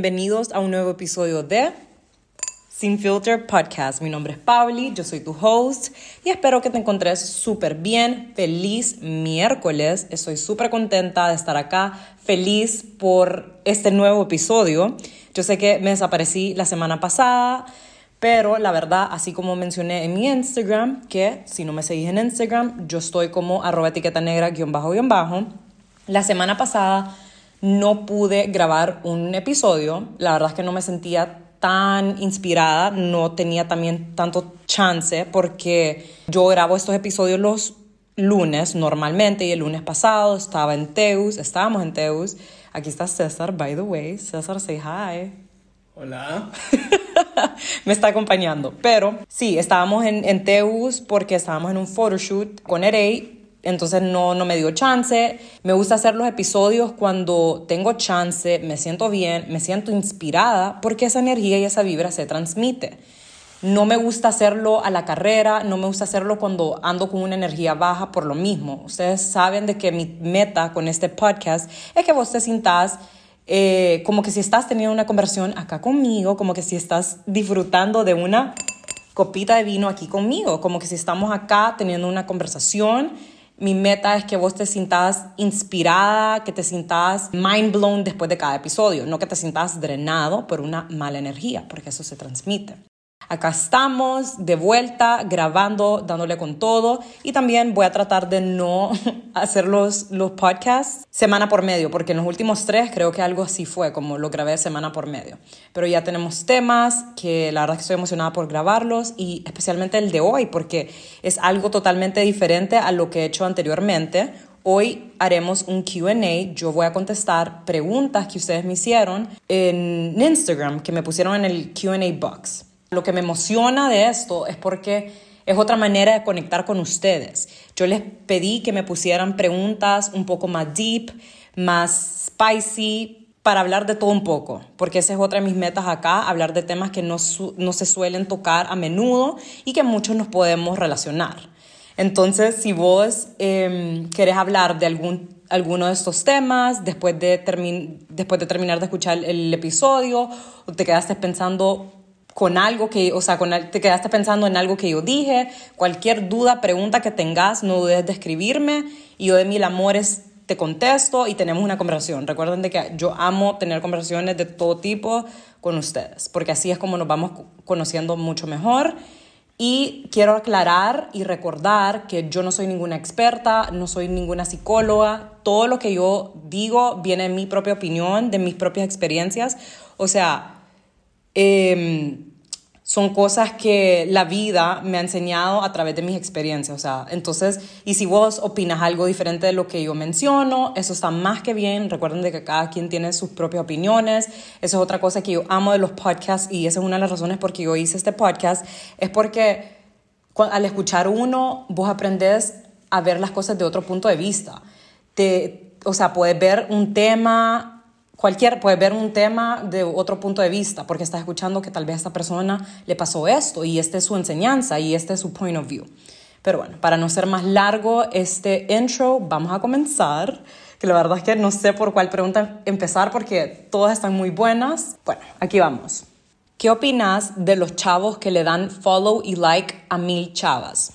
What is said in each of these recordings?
bienvenidos a un nuevo episodio de Sin Filter Podcast. Mi nombre es Pauli, yo soy tu host y espero que te encontres súper bien. Feliz miércoles, estoy súper contenta de estar acá, feliz por este nuevo episodio. Yo sé que me desaparecí la semana pasada. Pero la verdad, así como mencioné en mi Instagram, que si no me seguís en Instagram, yo estoy como arroba etiqueta negra guion bajo guion bajo. La semana pasada no pude grabar un episodio. La verdad es que no me sentía tan inspirada, no tenía también tanto chance porque yo grabo estos episodios los lunes normalmente y el lunes pasado estaba en Teus, estábamos en Teus. Aquí está César, by the way. César, say hi. Hola. me está acompañando. Pero sí, estábamos en, en Teus porque estábamos en un photoshoot con Erey entonces no, no me dio chance. Me gusta hacer los episodios cuando tengo chance, me siento bien, me siento inspirada, porque esa energía y esa vibra se transmite. No me gusta hacerlo a la carrera, no me gusta hacerlo cuando ando con una energía baja por lo mismo. Ustedes saben de que mi meta con este podcast es que vos te sintas eh, como que si estás teniendo una conversación acá conmigo, como que si estás disfrutando de una copita de vino aquí conmigo, como que si estamos acá teniendo una conversación mi meta es que vos te sintas inspirada, que te sintas mind blown después de cada episodio, no que te sintas drenado por una mala energía, porque eso se transmite. Acá estamos de vuelta, grabando, dándole con todo. Y también voy a tratar de no hacer los, los podcasts semana por medio, porque en los últimos tres creo que algo así fue, como lo grabé semana por medio. Pero ya tenemos temas que la verdad es que estoy emocionada por grabarlos y especialmente el de hoy, porque es algo totalmente diferente a lo que he hecho anteriormente. Hoy haremos un QA. Yo voy a contestar preguntas que ustedes me hicieron en Instagram, que me pusieron en el QA box. Lo que me emociona de esto es porque es otra manera de conectar con ustedes. Yo les pedí que me pusieran preguntas un poco más deep, más spicy, para hablar de todo un poco, porque esa es otra de mis metas acá, hablar de temas que no, no se suelen tocar a menudo y que muchos nos podemos relacionar. Entonces, si vos eh, querés hablar de algún, alguno de estos temas después de, después de terminar de escuchar el episodio o te quedaste pensando con algo que, o sea, con, te quedaste pensando en algo que yo dije, cualquier duda, pregunta que tengas, no dudes de escribirme y yo de mil amores te contesto y tenemos una conversación. Recuerden de que yo amo tener conversaciones de todo tipo con ustedes, porque así es como nos vamos conociendo mucho mejor. Y quiero aclarar y recordar que yo no soy ninguna experta, no soy ninguna psicóloga. Todo lo que yo digo viene de mi propia opinión, de mis propias experiencias. O sea, eh, son cosas que la vida me ha enseñado a través de mis experiencias. O sea, entonces, y si vos opinas algo diferente de lo que yo menciono, eso está más que bien. Recuerden de que cada quien tiene sus propias opiniones. Eso es otra cosa que yo amo de los podcasts y esa es una de las razones por que yo hice este podcast. Es porque al escuchar uno, vos aprendes a ver las cosas de otro punto de vista. Te, o sea, puedes ver un tema cualquier puede ver un tema de otro punto de vista, porque está escuchando que tal vez a esta persona le pasó esto y esta es su enseñanza y este es su point of view. Pero bueno, para no ser más largo este intro, vamos a comenzar, que la verdad es que no sé por cuál pregunta empezar porque todas están muy buenas. Bueno, aquí vamos. ¿Qué opinas de los chavos que le dan follow y like a mil chavas?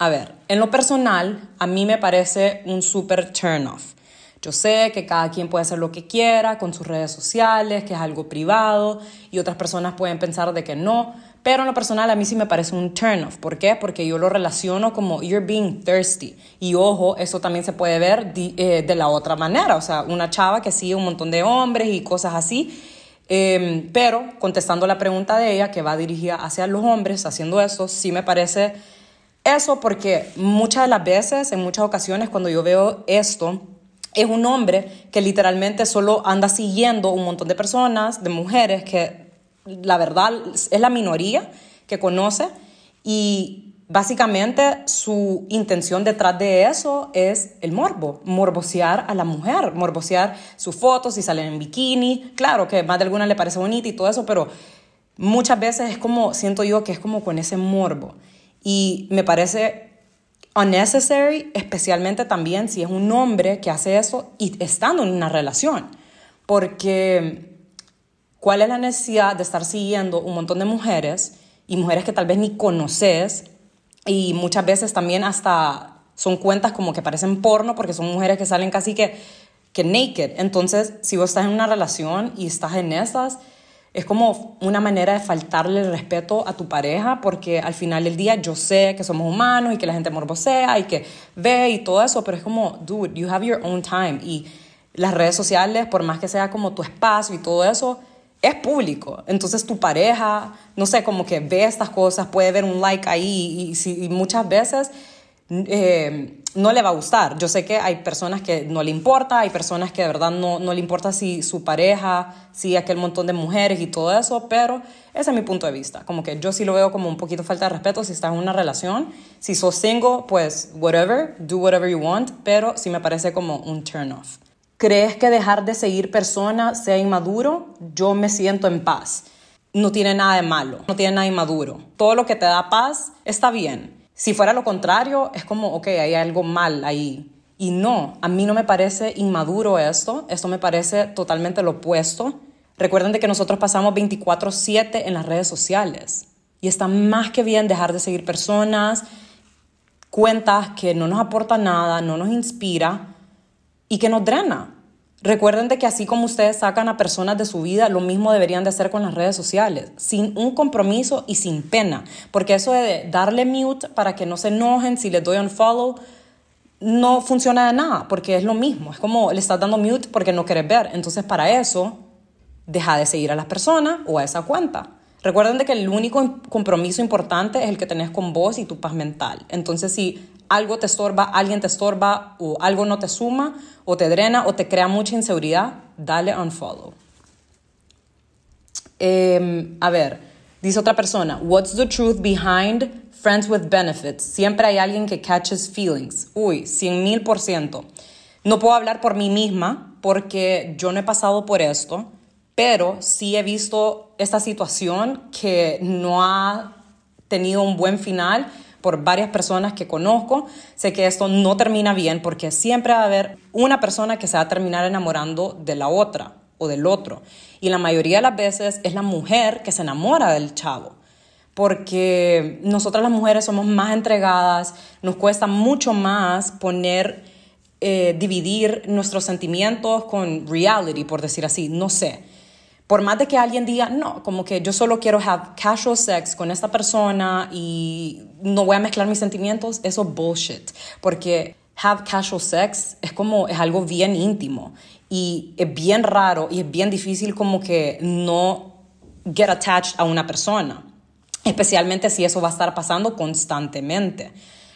A ver, en lo personal, a mí me parece un super turn off. Yo sé que cada quien puede hacer lo que quiera con sus redes sociales, que es algo privado, y otras personas pueden pensar de que no, pero en lo personal a mí sí me parece un turn off. ¿Por qué? Porque yo lo relaciono como you're being thirsty. Y ojo, eso también se puede ver eh, de, la otra manera. O sea, una chava que sigue un montón de hombres y cosas así. Em, pero contestando la pregunta de ella, que va dirigida hacia los hombres haciendo eso, sí me parece eso porque muchas de las veces, en muchas ocasiones, cuando yo veo esto, es un hombre que literalmente solo anda siguiendo un montón de personas, de mujeres, que la verdad es la minoría que conoce. Y básicamente su intención detrás de eso es el morbo, morbosear a la mujer, morbosear sus fotos, si salen en bikini, claro que más de alguna le parece bonita y todo eso, pero muchas veces es como, siento yo que es como con ese morbo. Y me parece unnecessary, especialmente también si es un hombre que hace eso y estando en una relación. Porque ¿Cuál es la necesidad de estar siguiendo un montón de mujeres y mujeres que tal vez ni conoces y muchas veces también hasta son cuentas como que parecen porno porque son mujeres que salen casi que, que naked. Entonces, si vos estás en una relación y estás en esas, es como una manera de faltarle el respeto a tu pareja porque al final del día yo sé que somos humanos y que la gente morbosea y que ve y todo eso, pero es como, dude, you have your own time y las redes sociales, por más que sea como tu espacio y todo eso, es público. Entonces tu pareja, no sé, como que ve estas cosas, puede ver un like ahí y, y muchas veces eh, no le va a gustar. Yo sé que hay personas que no le importa, hay personas que de verdad no, no le importa si su pareja, si aquel montón de mujeres y todo eso, pero ese es mi punto de vista. Como que yo sí lo veo como un poquito falta de respeto si estás en una relación. Si sos single, pues whatever, do whatever you want, pero sí me parece como un turn off. ¿Crees que dejar de seguir personas sea inmaduro? Yo me siento en paz. No tiene nada de malo, no tiene nada inmaduro. Todo lo que te da paz está bien si fuera lo contrario, es como, ok, hay algo mal ahí. Y no, a mí no me parece inmaduro esto, esto me parece totalmente lo opuesto. Recuerden de que nosotros pasamos 24/7 en las redes sociales y está más que bien dejar de seguir personas, cuentas que no nos aportan nada, no nos inspira y que nos drena. Recuerden de que así como ustedes sacan a personas de su vida, lo mismo deberían de hacer con las redes sociales, sin un compromiso y sin pena, porque eso de darle mute para que no se enojen si les doy un follow no funciona de nada, porque es lo mismo, es como le estás dando mute porque no quieres ver, entonces para eso deja de seguir a las personas o a esa cuenta. Recuerden de que el único compromiso importante es el que tenés con vos y tu paz mental. Entonces, si algo te estorba, alguien te estorba o algo no te suma o te drena o te crea mucha inseguridad, dale unfollow. Eh, a ver, dice otra persona, what's the truth behind friends with benefits? Siempre hay alguien que catches feelings. Uy, cien mil por ciento. No puedo hablar por mí misma porque yo no he pasado por esto, pero sí he visto esta situación que no ha tenido un buen final por varias personas que conozco. Sé que esto no termina bien porque siempre va a haber una persona que se va a terminar enamorando de la otra o del otro. Y la mayoría de las veces es la mujer que se enamora del chavo. Porque nosotras las mujeres somos más entregadas, nos cuesta mucho más poner, eh, dividir nuestros sentimientos con reality, por decir así, no sé por más de que alguien diga, no, como que yo solo quiero have casual sex con esta persona y no voy a mezclar mis sentimientos, eso es bullshit. Porque have casual sex es como, es algo bien íntimo y es bien raro y es bien difícil como que no get attached a una persona. Especialmente si eso va a estar pasando constantemente.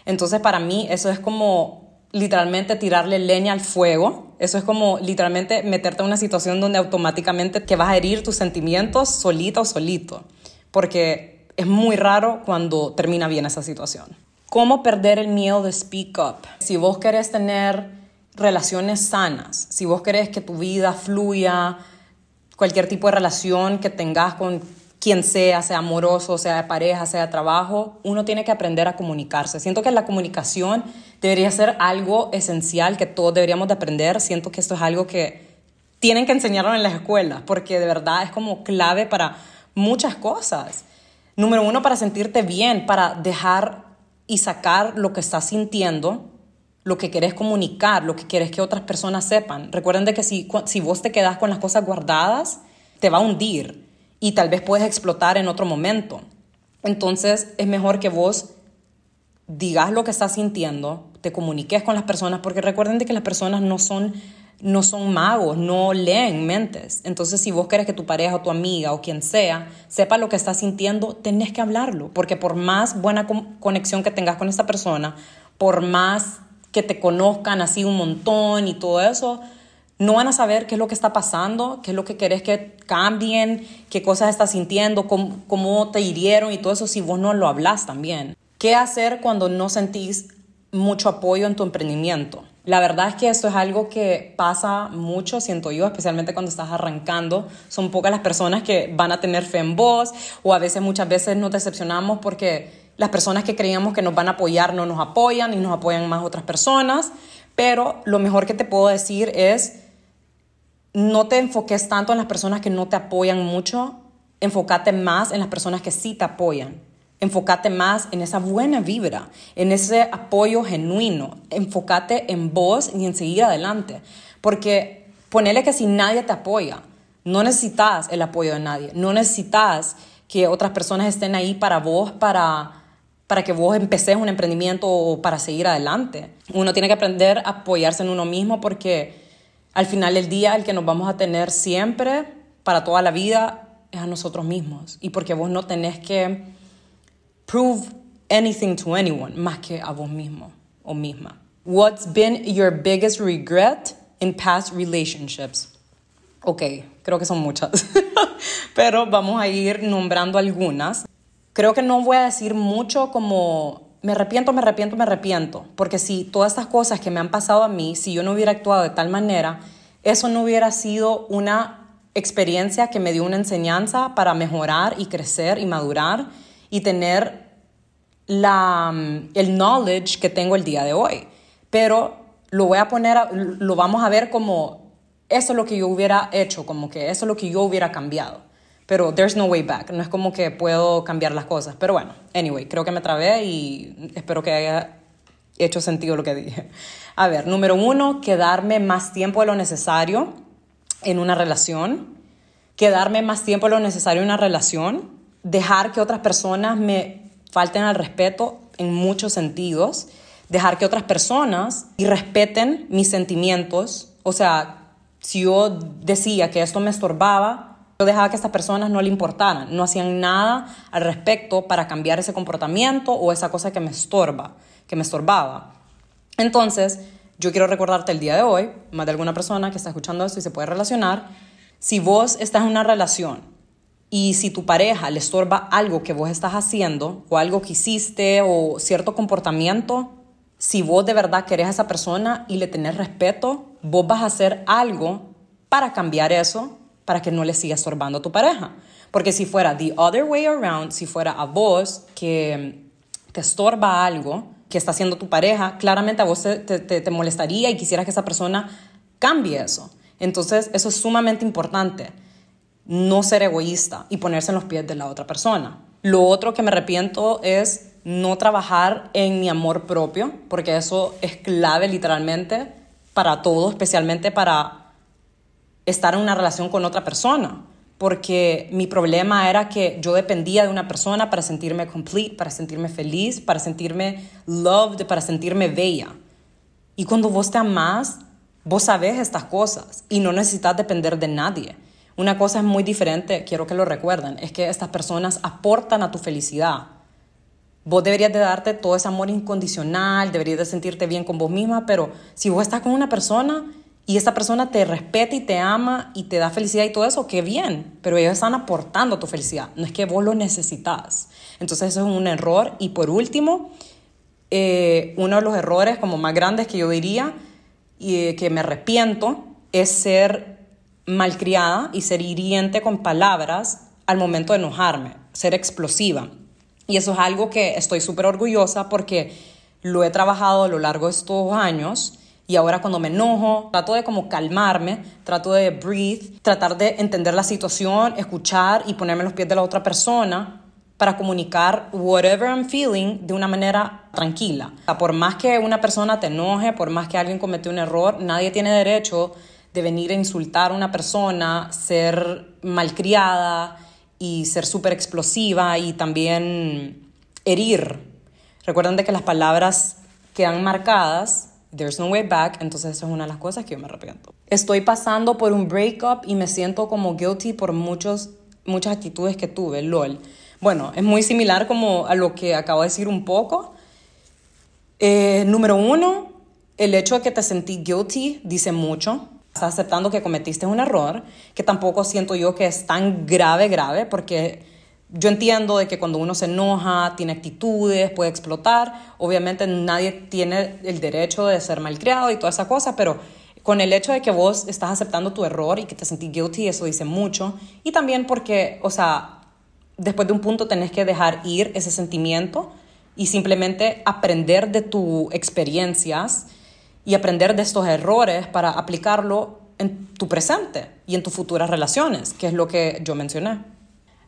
Entonces para mí eso es como literalmente tirarle leña al fuego. Eso es como literalmente meterte en una situación donde automáticamente te vas a herir tus sentimientos solita o solito. Porque es muy raro cuando termina bien esa situación. ¿Cómo perder el miedo de speak up? Si vos querés tener relaciones sanas, si vos querés que tu vida fluya, cualquier tipo de relación que tengas con quien sea, sea amoroso, sea de pareja, sea de trabajo, uno tiene que aprender a comunicarse. Siento que la comunicación debería ser algo esencial que todos deberíamos de aprender. Siento que esto es algo que tienen que enseñarlo en las escuelas, porque de verdad es como clave para muchas cosas. Número uno, para sentirte bien, para dejar y sacar lo que estás sintiendo, lo que querés comunicar, lo que querés que otras personas sepan. Recuerden de que si, si vos te quedas con las cosas guardadas, te va a hundir y tal vez puedes explotar en otro momento. Entonces es mejor que vos digas lo que estás sintiendo, te comuniques con las personas, porque recuerden de que las personas no son, no son magos, no leen mentes. Entonces si vos querés que tu pareja o tu amiga o quien sea sepa lo que estás sintiendo, tenés que hablarlo, porque por más buena conexión que tengas con esta persona, por más que te conozcan así un montón y todo eso, no van a saber qué es lo que está pasando, qué es lo que querés que cambien, qué cosas estás sintiendo, cómo, te hirieron y todo eso si vos no lo hablas también. ¿Qué hacer cuando no sentís mucho apoyo en tu emprendimiento? La verdad es que esto es algo que pasa mucho, siento yo, especialmente cuando estás arrancando. Son pocas las personas que van a tener fe en vos o a veces, muchas veces nos decepcionamos porque las personas que creíamos que nos van a apoyar no nos apoyan y nos apoyan más otras personas. Pero lo mejor que te puedo decir es no te enfoques tanto en las personas que no te apoyan mucho, enfócate más en las personas que sí te apoyan. Enfócate más en esa buena vibra, en ese apoyo genuino. Enfócate en vos y en seguir adelante. Porque ponele que si nadie te apoya, no necesitas el apoyo de nadie. No necesitas que otras personas estén ahí para vos, para, para que vos empeces un emprendimiento o para seguir adelante. Uno tiene que aprender a apoyarse en uno mismo porque al final del día el que nos vamos a tener siempre para toda la vida es a nosotros mismos. Y porque vos no tenés que prove anything to anyone más que a vos mismo o misma. What's been your biggest regret in past relationships? Ok, creo que son muchas, pero vamos a ir nombrando algunas. Creo que no voy a decir mucho como me arrepiento, me arrepiento, me arrepiento, porque si todas estas cosas que me han pasado a mí, si yo no hubiera actuado de tal manera, eso no hubiera sido una experiencia que me dio una enseñanza para mejorar y crecer y madurar y tener la, mm, el knowledge que tengo el día de hoy. Pero lo voy a poner, lo vamos a ver como eso es lo que yo hubiera hecho, como que eso es lo que yo hubiera cambiado. Pero there's no way back, no es como que puedo cambiar las cosas. Pero bueno, anyway, creo que me trabé y espero que haya hecho sentido lo que dije. A ver, número uno, quedarme más tiempo de lo necesario en una relación. Quedarme más tiempo de lo necesario en una relación. Dejar que otras personas me falten al respeto en muchos sentidos. Dejar que otras personas y respeten mis sentimientos. O sea, si yo decía que esto me estorbaba, yo dejaba que estas personas no le importaran, no hacían nada al respecto para cambiar ese comportamiento o esa cosa que me estorba, que me estorbaba. Entonces, yo quiero recordarte el día de hoy, más de alguna persona que está escuchando esto y se puede relacionar, si vos estás en una relación y si tu pareja le estorba algo que vos estás haciendo o algo que hiciste o cierto comportamiento, si vos de verdad querés a esa persona y le tenés respeto, vos vas a hacer algo para cambiar eso, para que no le siga estorbando a tu pareja. Porque si fuera the other way around, si fuera a vos que te estorba algo que está haciendo tu pareja, claramente a vos te, te, molestaría y quisieras que esa persona cambie eso. Entonces, eso es sumamente importante. No ser egoísta y ponerse en los pies de la otra persona. Lo otro que me arrepiento es no trabajar en mi amor propio, porque eso es clave literalmente para todo, especialmente para estar en una relación con otra persona. Porque mi problema era que yo dependía de una persona para sentirme complete, para sentirme feliz, para sentirme loved, para sentirme bella. Y cuando vos te amás, vos sabés estas cosas y no necesitas depender de nadie. Una cosa es muy diferente, quiero que lo recuerden, es que estas personas aportan a tu felicidad Vos deberías de darte todo ese amor incondicional, deberías de sentirte bien con vos misma, pero si vos estás con una persona y esa persona te respeta y te ama y te da felicidad y todo eso, qué bien, pero ellos están aportando tu felicidad, no es que vos lo necesitas. Entonces eso es un error. Y por último, eh, uno de los errores como más grandes que yo diría y eh, que me arrepiento es ser malcriada y ser hiriente con palabras al momento de enojarme, ser explosiva. Y eso es algo que estoy súper orgullosa porque lo he trabajado a lo largo de estos años y ahora cuando me enojo, trato de como calmarme, trato de breathe, tratar de entender la situación, escuchar y ponerme en los pies de la otra persona para comunicar whatever I'm feeling de una manera tranquila. Por más que una persona te enoje, por más que alguien cometió un error, nadie tiene derecho de venir a insultar a una persona, ser malcriada, y ser súper explosiva y también herir. Recuerden de que las palabras quedan marcadas, there's no way back, entonces eso es una de las cosas que yo me arrepiento. Estoy pasando por un breakup y me siento como guilty por muchos, muchas actitudes que tuve, lol. Bueno, es muy similar como a lo que acabo de decir un poco. Eh, número uno, el hecho de que te sentí guilty dice mucho. Estás aceptando que cometiste un error, que tampoco siento yo que es tan grave, grave, porque yo entiendo de que cuando uno se enoja, tiene actitudes, puede explotar. Obviamente nadie tiene el derecho de ser malcriado y toda esa cosa, pero con el hecho de que vos estás aceptando tu error y que te sentís guilty, eso dice mucho. Y también porque, o sea, después de un punto tenés que dejar ir ese sentimiento y simplemente aprender de tus experiencias y aprender de estos errores para aplicarlo en tu presente y en tus futuras relaciones, que es lo que yo mencioné.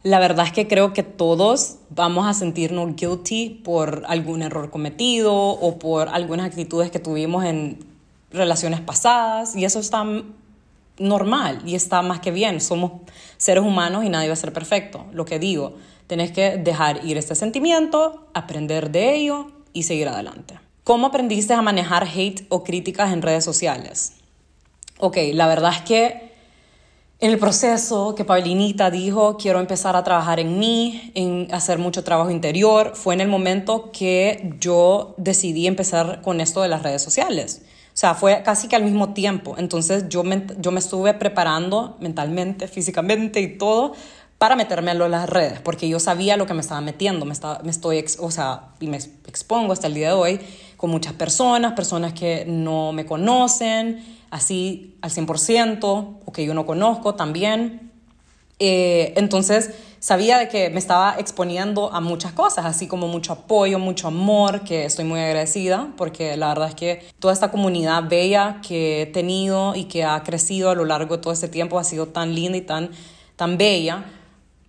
La verdad es que creo que todos vamos a sentirnos guilty por algún error cometido o por algunas actitudes que tuvimos en relaciones pasadas y eso está normal y está más que bien. Somos seres humanos y nadie va a ser perfecto. Lo que digo, tenés que dejar ir este sentimiento, aprender de ello y seguir adelante. ¿Cómo aprendiste a manejar hate o críticas en redes sociales? Ok, la verdad es que en el proceso que Paulinita dijo, quiero empezar a trabajar en mí, en hacer mucho trabajo interior, fue en el momento que yo decidí empezar con esto de las redes sociales. O sea, fue casi que al mismo tiempo. Entonces yo me, yo me estuve preparando mentalmente, físicamente y todo para meterme a las redes, porque yo sabía lo que me estaba metiendo, me, estaba, me estoy, o sea, y me expongo hasta el día de hoy con muchas personas, personas que no me conocen, así al 100%, o que yo no conozco también. Eh, entonces sabía de que me estaba exponiendo a muchas cosas, así como mucho apoyo, mucho amor, que estoy muy agradecida, porque la verdad es que toda esta comunidad bella que he tenido y que ha crecido a lo largo de todo este tiempo ha sido tan linda y tan, tan bella.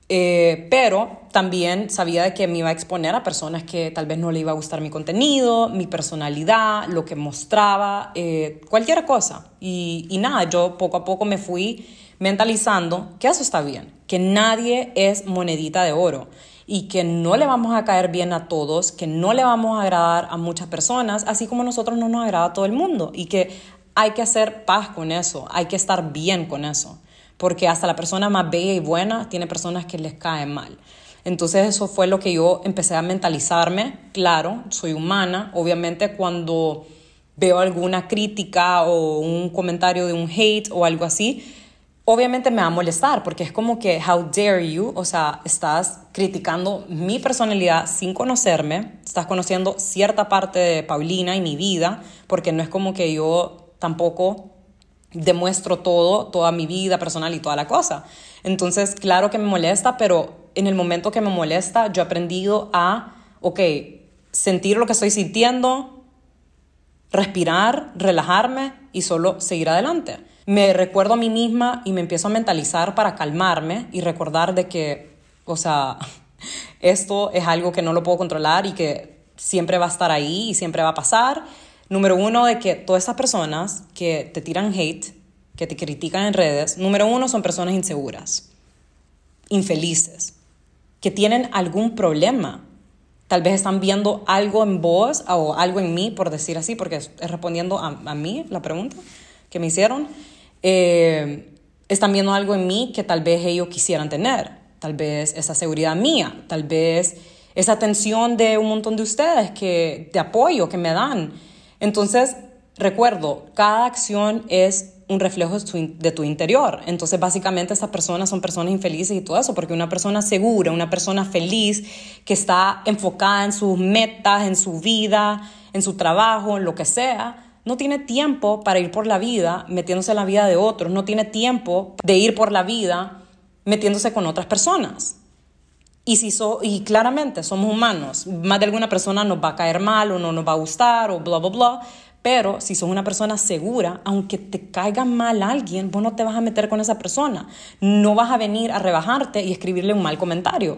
Eh, pero también sabía de que me iba a exponer a personas que tal vez no le iba a gustar mi contenido, mi personalidad, lo que mostraba, eh, cualquier cosa. Y, y nada, yo poco a poco me fui mentalizando que eso está bien, que nadie es monedita de oro y que no le vamos a caer bien a todos, que no le vamos a agradar a muchas personas, así como nosotros no nos agrada a todo el mundo y que hay que hacer paz con eso, hay que estar bien con eso porque hasta la persona más bella y buena tiene personas que les caen mal. Entonces eso fue lo que yo empecé a mentalizarme. Claro, soy humana. Obviamente cuando veo alguna crítica o un comentario de un hate o algo así, obviamente me va a molestar porque es como que, how dare you, o sea, estás criticando mi personalidad sin conocerme, estás conociendo cierta parte de Paulina y mi vida, porque no es como que yo tampoco demuestro todo, toda mi vida personal y toda la cosa. Entonces, claro que me molesta, pero en el momento que me molesta, yo he aprendido a, ok, sentir lo que estoy sintiendo, respirar, relajarme y solo seguir adelante. Me recuerdo a mí misma y me empiezo a mentalizar para calmarme y recordar de que, o sea, esto es algo que no lo puedo controlar y que siempre va a estar ahí y siempre va a pasar Número uno, de que todas esas personas que te tiran hate, que te critican en redes, número uno son personas inseguras, infelices, que tienen algún problema. Tal vez están viendo algo en vos o algo en mí, por decir así, porque es respondiendo a, mí la pregunta que me hicieron. Eh, están viendo algo en mí que tal vez ellos quisieran tener. Tal vez esa seguridad mía, tal vez esa atención de un montón de ustedes que de apoyo que me dan entonces, recuerdo, cada acción es un reflejo de tu interior. Entonces, básicamente, estas personas son personas infelices y todo eso, porque una persona segura, una persona feliz, que está enfocada en sus metas, en su vida, en su trabajo, en lo que sea, no tiene tiempo para ir por la vida metiéndose en la vida de otros, no tiene tiempo de ir por la vida metiéndose con otras personas. Y, si so, y claramente somos humanos, más de alguna persona nos va a caer mal o no nos va a gustar o bla, bla, bla. Pero si sos una persona segura, aunque te caiga mal alguien, vos no te vas a meter con esa persona. No vas a venir a rebajarte y escribirle un mal comentario.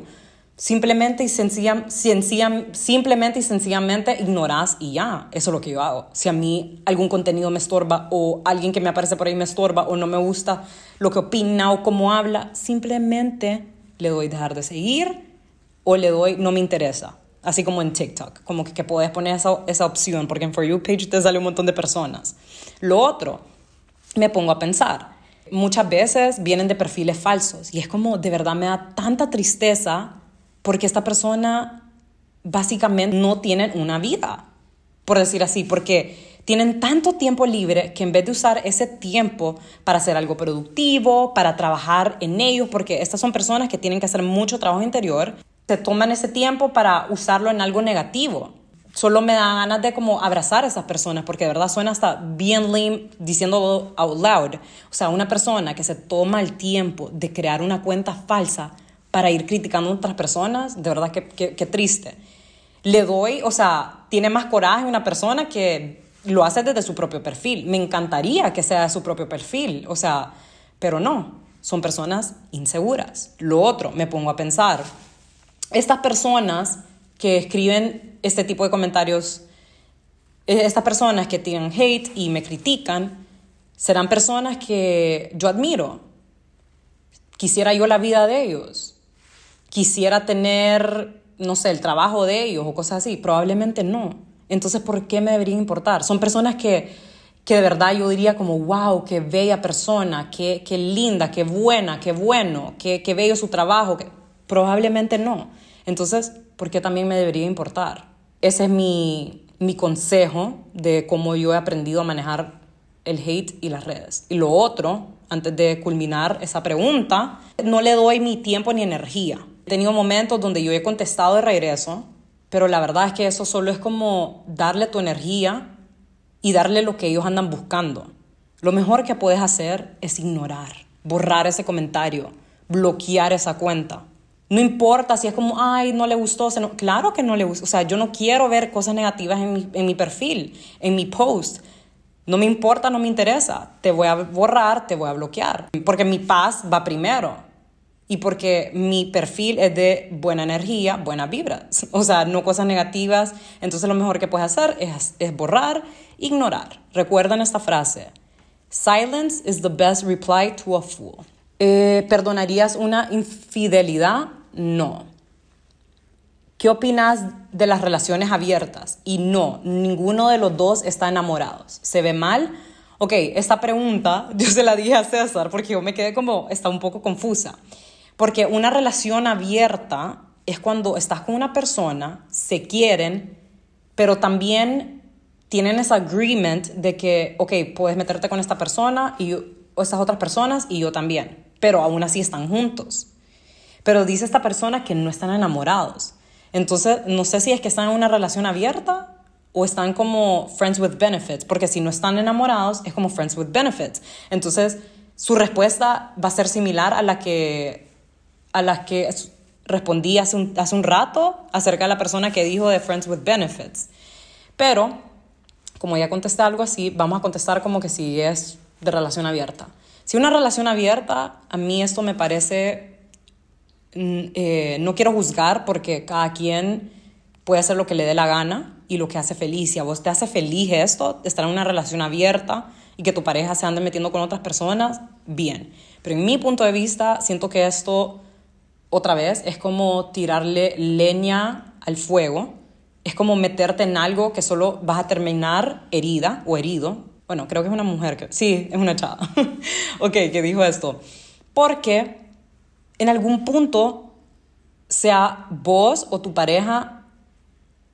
Simplemente y, sencilla, sencilla, simplemente y sencillamente ignorás y ya. Eso es lo que yo hago. Si a mí algún contenido me estorba o alguien que me aparece por ahí me estorba o no me gusta lo que opina o cómo habla, simplemente le doy dejar de seguir o le doy no me interesa. Así como en TikTok, como que, que puedes poner esa, esa opción, porque en For You page te sale un montón de personas. Lo otro, me pongo a pensar. Muchas veces vienen de perfiles falsos y es como de verdad me da tanta tristeza porque esta persona básicamente no tiene una vida, por decir así, porque tienen tanto tiempo libre que en vez de usar ese tiempo para hacer algo productivo, para trabajar en ellos, porque estas son personas que tienen que hacer mucho trabajo interior, se toman ese tiempo para usarlo en algo negativo. Solo me da ganas de como abrazar a esas personas, porque de verdad suena hasta bien lame diciendo out loud. O sea, una persona que se toma el tiempo de crear una cuenta falsa para ir criticando a otras personas, de verdad que, que triste. Le doy, o sea, tiene más coraje una persona que lo hace desde su propio perfil. Me encantaría que sea su propio perfil, o sea, pero no, son personas inseguras. Lo otro, me pongo a pensar, estas personas que escriben este tipo de comentarios, eh, estas personas que tienen hate y me critican, serán personas que yo admiro. Quisiera yo la vida de ellos. Quisiera tener, no sé, el trabajo de ellos o cosas así. Probablemente no. Entonces, ¿por qué me debería importar? Son personas que, que de verdad yo diría como, wow, qué bella persona, qué, qué linda, qué buena, qué bueno, qué, qué bello su trabajo. Probablemente no. Entonces, ¿por qué también me debería importar? Ese es mi, mi consejo de cómo yo he aprendido a manejar el hate y las redes. Y lo otro, antes de culminar esa pregunta, no le doy mi tiempo ni energía. He tenido momentos donde yo he contestado de regreso, pero la verdad es que eso solo es como darle tu energía y darle lo que ellos andan buscando. Lo mejor que puedes hacer es ignorar, borrar ese comentario, bloquear esa cuenta. No importa si es como, ay, no le gustó. claro que no le gustó. O sea, yo no quiero ver cosas negativas en mi, en mi perfil, en mi post. No me importa, no me interesa. Te voy a borrar, te voy a bloquear. Porque mi paz va primero y porque mi perfil es de buena energía, buenas vibras, o sea, no cosas negativas. Entonces lo mejor que puedes hacer es, es borrar, ignorar. Recuerden esta frase. Silence is the best reply to a fool. Eh, ¿Perdonarías una infidelidad? No. ¿Qué opinas de las relaciones abiertas? Y no, ninguno de los dos está enamorados. ¿Se ve mal? Ok, esta pregunta yo se la dije a César porque yo me quedé como, está un poco confusa. Porque una relación abierta es cuando estás con una persona, se quieren, pero también tienen ese agreement de que, ok, puedes meterte con esta persona y o estas otras personas y yo también, pero aún así están juntos. Pero dice esta persona que no están enamorados. Entonces, no sé si es que están en una relación abierta o están como friends with benefits, porque si no están enamorados es como friends with benefits. Entonces, su respuesta va a ser similar a la que a las que respondí hace un, hace un rato acerca de la persona que dijo de Friends with Benefits. Pero, como ya contesté algo así, vamos a contestar como que si es de relación abierta. Si una relación abierta, a mí esto me parece, mm, eh, no quiero juzgar porque cada quien puede hacer lo que le dé la gana y lo que hace feliz. Si a vos te hace feliz esto, estar en una relación abierta y que tu pareja se ande metiendo con otras personas, bien. Pero en mi punto de vista, siento que esto otra vez, es como tirarle leña al fuego, es como meterte en algo que solo vas a terminar herida o herido. Bueno, creo que es una mujer, que, sí, es una chava, ok, que dijo esto. Porque en algún punto, sea vos o tu pareja,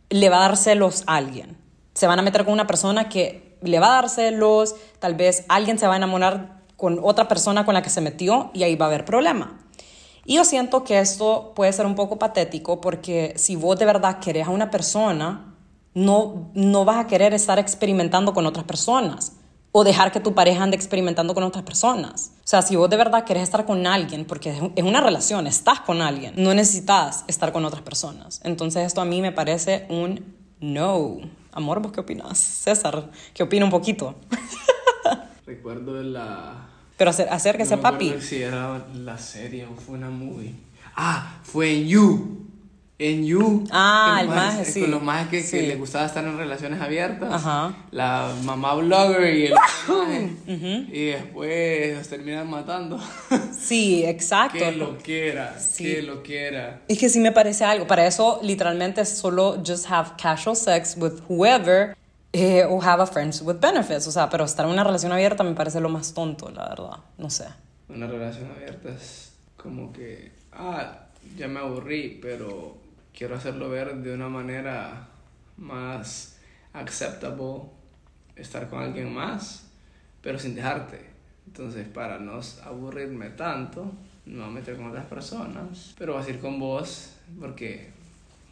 le va a dar celos a alguien. Se van a meter con una persona que le va a dar celos, tal vez alguien se va a enamorar con otra persona con la que se metió y ahí va a haber problema. Y yo siento que esto puede ser un poco patético porque si vos de verdad querés a una persona, no, no vas a querer estar experimentando con otras personas o dejar que tu pareja ande experimentando con otras personas. O sea, si vos de verdad querés estar con alguien, porque es una relación, estás con alguien, no necesitas estar con otras personas. Entonces esto a mí me parece un no. Amor, ¿vos qué opinas? César, ¿qué opina un poquito? Recuerdo la pero acérquese, no papi. si era la serie o fue una movie. Ah, fue en You. En You. Ah, el más, sí. Con los más que, que les gustaba estar en relaciones abiertas. Ajá. La mamá blogger y el Y después los terminan matando. Sí, exacto. Qué lo quiera. Sí. Qué lo quiera. Es que sí me parece algo. Para eso, literalmente, solo just have casual sex with whoever eh, o have a friends with benefits. O sea, pero estar en una relación abierta me parece lo más tonto, la verdad. No sé. Una relación abierta es como que, ah, ya me aburrí, pero quiero hacerlo ver de una manera más acceptable estar con alguien más, pero sin dejarte. Entonces, para no aburrirme tanto, no voy a meter con otras personas, pero vas a ir con vos porque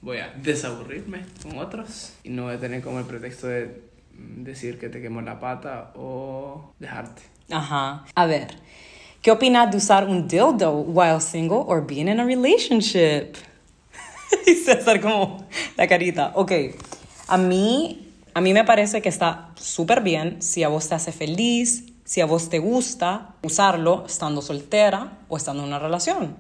voy a desaburrirme con otros y no voy a tener como el pretexto de decir que te quemo la pata o dejarte. Ajá. A ver, ¿qué opinas de usar un dildo while single or being in a relationship? y César como la carita. Ok, a mí A mí me parece que está súper bien si a vos te hace feliz, si a vos te gusta usarlo estando soltera o estando en una relación.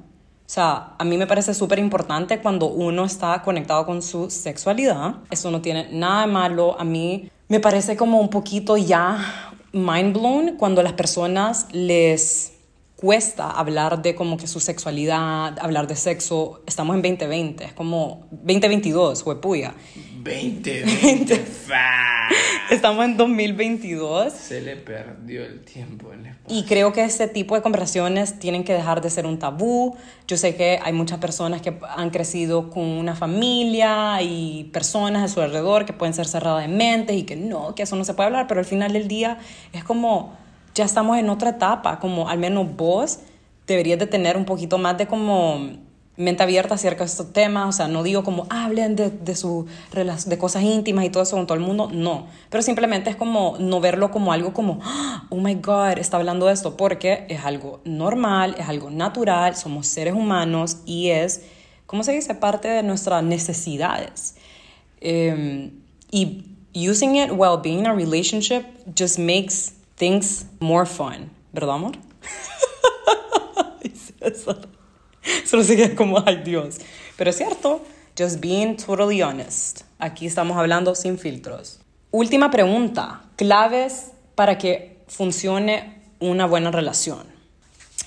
O sea, a mí me parece súper importante cuando uno está conectado con su sexualidad. Eso no tiene nada de malo. A mí me parece como un poquito ya mind blown cuando las personas les cuesta hablar de como que su sexualidad, hablar de sexo. Estamos en 2020, es como 2022, huepuya. 2020. Estamos en 2022. Se le perdió el tiempo en Y creo que ese tipo de conversaciones tienen que dejar de ser un tabú. Yo sé que hay muchas personas que han crecido con una familia y personas a su alrededor que pueden ser cerradas de mente y que no, que eso no se puede hablar, pero al final del día es como ya estamos en otra etapa, como al menos vos deberías de tener un poquito más de como mente abierta acerca de estos temas, o sea, no digo como hablen de, de, su, de cosas íntimas y todo eso con todo el mundo, no, pero simplemente es como no verlo como algo como, oh my God, está hablando de esto, porque es algo normal, es algo natural, somos seres humanos y es, ¿cómo se dice?, parte de nuestras necesidades. Um, y using it while being in a relationship just makes things more fun, ¿verdad, amor? Solo se como, ay Dios. Pero es cierto, just being totally honest. Aquí estamos hablando sin filtros. Última pregunta, claves para que funcione una buena relación.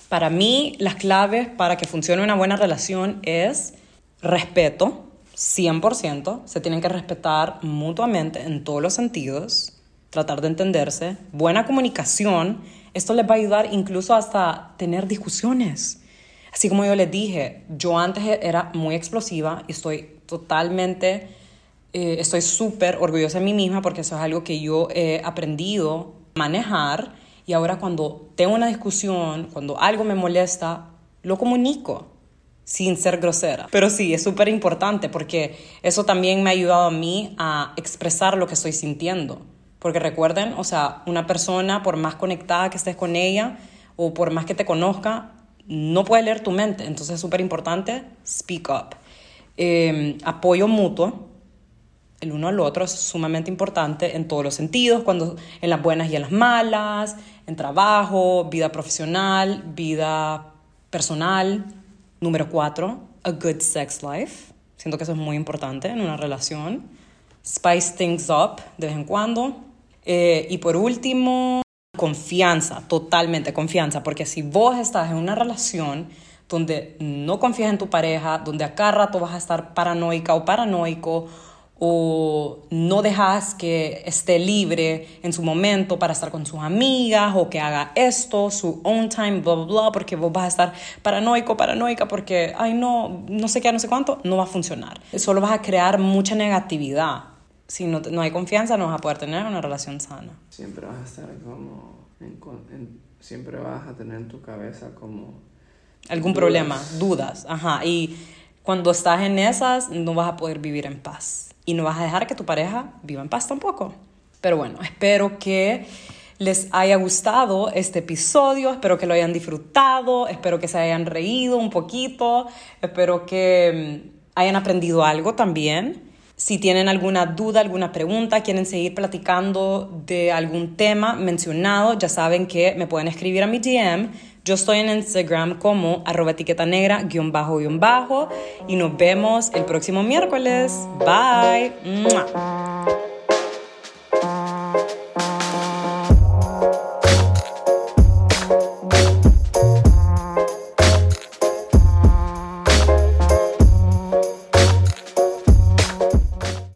Para mí, las claves para que funcione una buena relación es respeto, 100%, se tienen que respetar mutuamente en todos los sentidos, tratar de entenderse, buena comunicación, esto les va a ayudar incluso hasta tener discusiones. Así como yo les dije, yo antes era muy explosiva y estoy totalmente, eh, estoy súper orgullosa de mí misma porque eso es algo que yo he aprendido a manejar y ahora cuando tengo una discusión, cuando algo me molesta, lo comunico sin ser grosera. Pero sí, es súper importante porque eso también me ha ayudado a mí a expresar lo que estoy sintiendo. Porque recuerden, o sea, una persona, por más conectada que estés con ella o por más que te conozca, no puede leer tu mente. Entonces es súper importante, speak up. Em, apoyo mutuo, el uno al otro es sumamente importante en todos los sentidos, cuando en las buenas y en las malas, en trabajo, vida profesional, vida personal. Número cuatro, a good sex life. Siento que eso es muy importante en una relación. Spice things up de vez en cuando. Eh, y por último, confianza, totalmente confianza, porque si vos estás en una relación donde no confías en tu pareja, donde a cada rato vas a estar paranoica o paranoico, o no dejas que esté libre en su momento para estar con sus amigas o que haga esto, su own time, bla, bla, bla, porque vos vas a estar paranoico, paranoica, porque, ay, no, no sé qué, no sé cuánto, no va a funcionar. Solo vas a crear mucha negatividad si no, no, hay confianza, no vas a poder tener una relación sana. Siempre vas a estar como. siempre vas a tener en tu cabeza como. Algún problema, dudas, ajá. Y cuando estás en esas, no vas a poder vivir en paz. Y no vas a dejar que tu pareja viva en paz tampoco. Pero bueno, espero que les haya gustado este episodio, espero que lo hayan disfrutado, espero que se hayan reído un poquito, espero que mm, hayan aprendido algo también. Si tienen alguna duda, alguna pregunta, quieren seguir platicando de algún tema mencionado, ya saben que me pueden escribir a mi DM. Yo estoy en Instagram como arroba etiqueta negra guion bajo guion bajo y nos vemos el próximo miércoles. Bye.